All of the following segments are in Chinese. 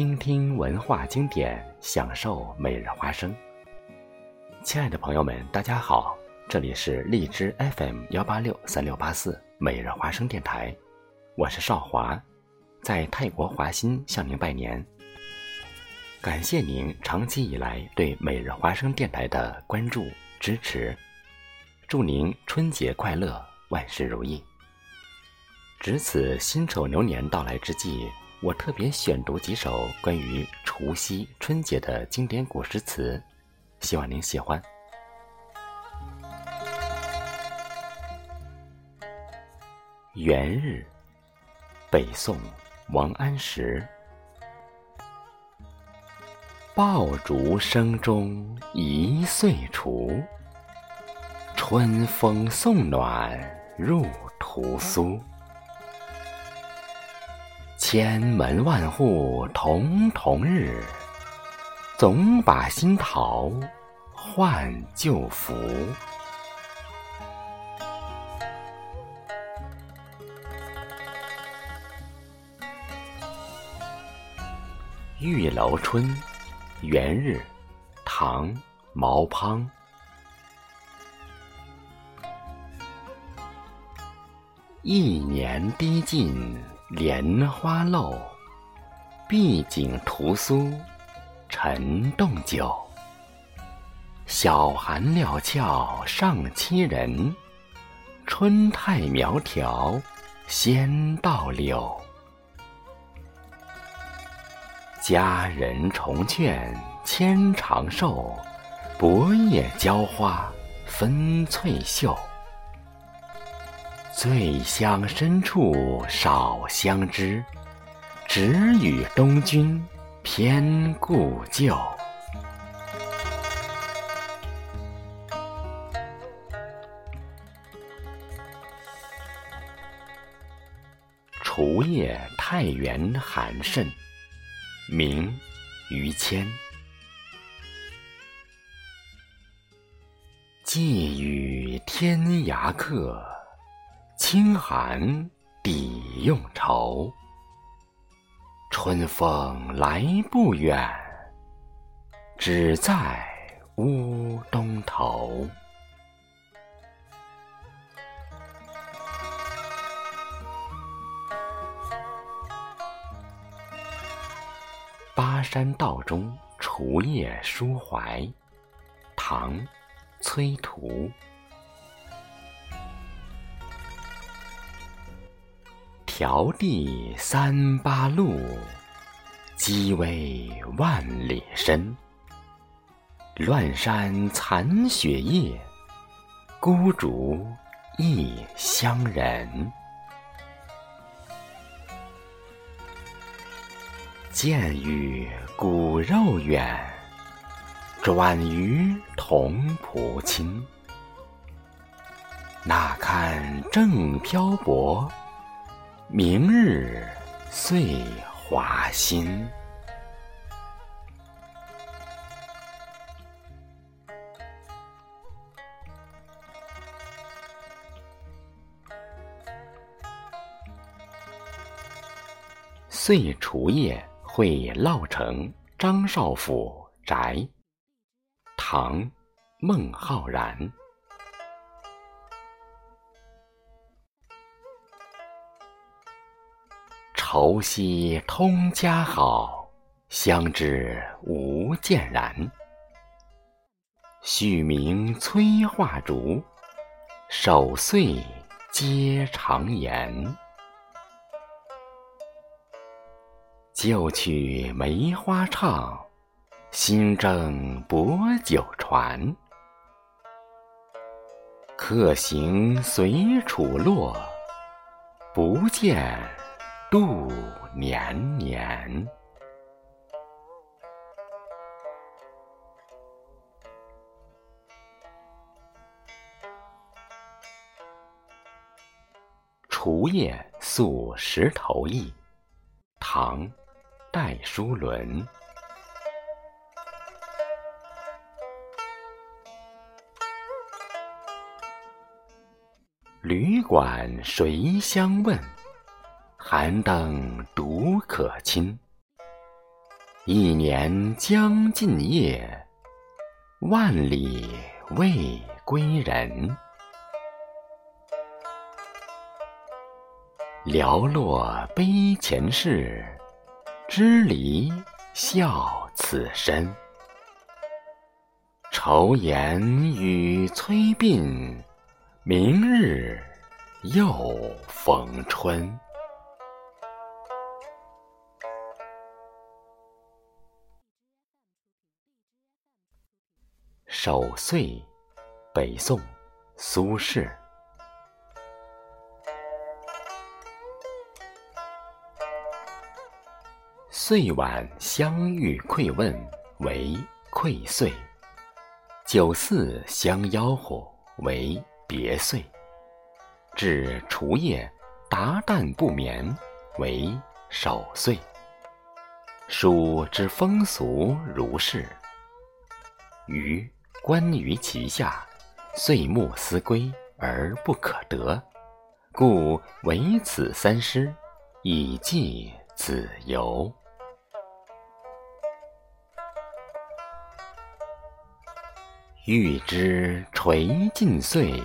倾听文化经典，享受每日花生。亲爱的朋友们，大家好，这里是荔枝 FM 幺八六三六八四每日花生电台，我是少华，在泰国华欣向您拜年。感谢您长期以来对每日花生电台的关注支持，祝您春节快乐，万事如意。值此辛丑牛年到来之际，我特别选读几首关于除夕、春节的经典古诗词，希望您喜欢。元日，北宋，王安石。爆竹声中一岁除，春风送暖入屠苏。千门万户曈曈日，总把新桃换旧符。《玉楼春·元日》唐·毛滂。一年滴尽。莲花漏，碧景屠苏，沉冻酒。小寒料峭上欺人，春态苗条先到柳。佳人重劝千长寿，薄叶娇花分翠袖。醉乡深处少相知，只与东君偏故旧。除夜太原寒甚，明·于谦。寄与天涯客。清寒抵用愁，春风来不远，只在乌东头。巴山道中除夜抒怀，唐·崔涂。迢递三八路，积微万里深。乱山残雪夜，孤烛异乡人。渐与骨肉远，转于同仆亲。那堪正漂泊？明日岁华新。岁除夜会烙成张少府宅。唐·孟浩然。愁夕通家好，相知无间然。续明催画烛，守岁皆长言。旧曲梅花唱，新征薄酒传。客行随楚落，不见。度年年，除夜宿石头驿，唐·戴叔伦。旅馆谁相问？寒灯独可亲。一年将尽夜，万里未归人。寥落悲前事，支离笑此身。愁颜与催鬓，明日又逢春。守岁，北宋，苏轼。岁晚相遇馈问，为馈岁；酒肆相吆喝，为别岁；至除夜，达旦不眠，为守岁。书之风俗如是，余。观于其下，岁暮思归而不可得，故唯此三诗，以寄子由。欲知垂尽岁，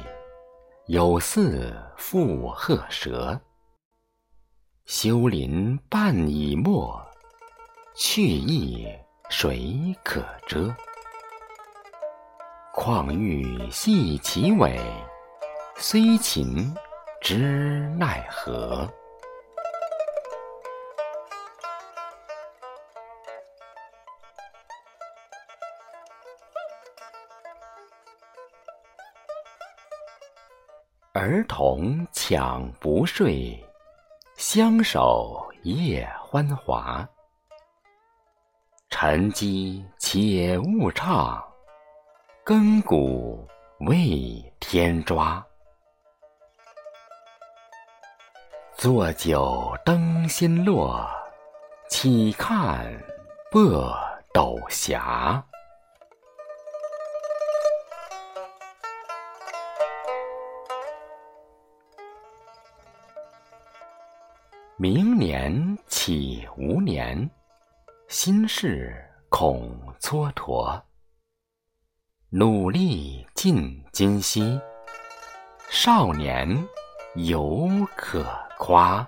有似负鹤蛇。修林半已没，去意谁可遮？况欲系其尾，虽勤知奈何？儿童抢不睡，相守夜欢华。晨鸡且勿唱。更鼓未添抓，坐酒灯新落，岂看破斗霞。明年岂无年，心事恐蹉跎。努力尽今夕，少年犹可夸。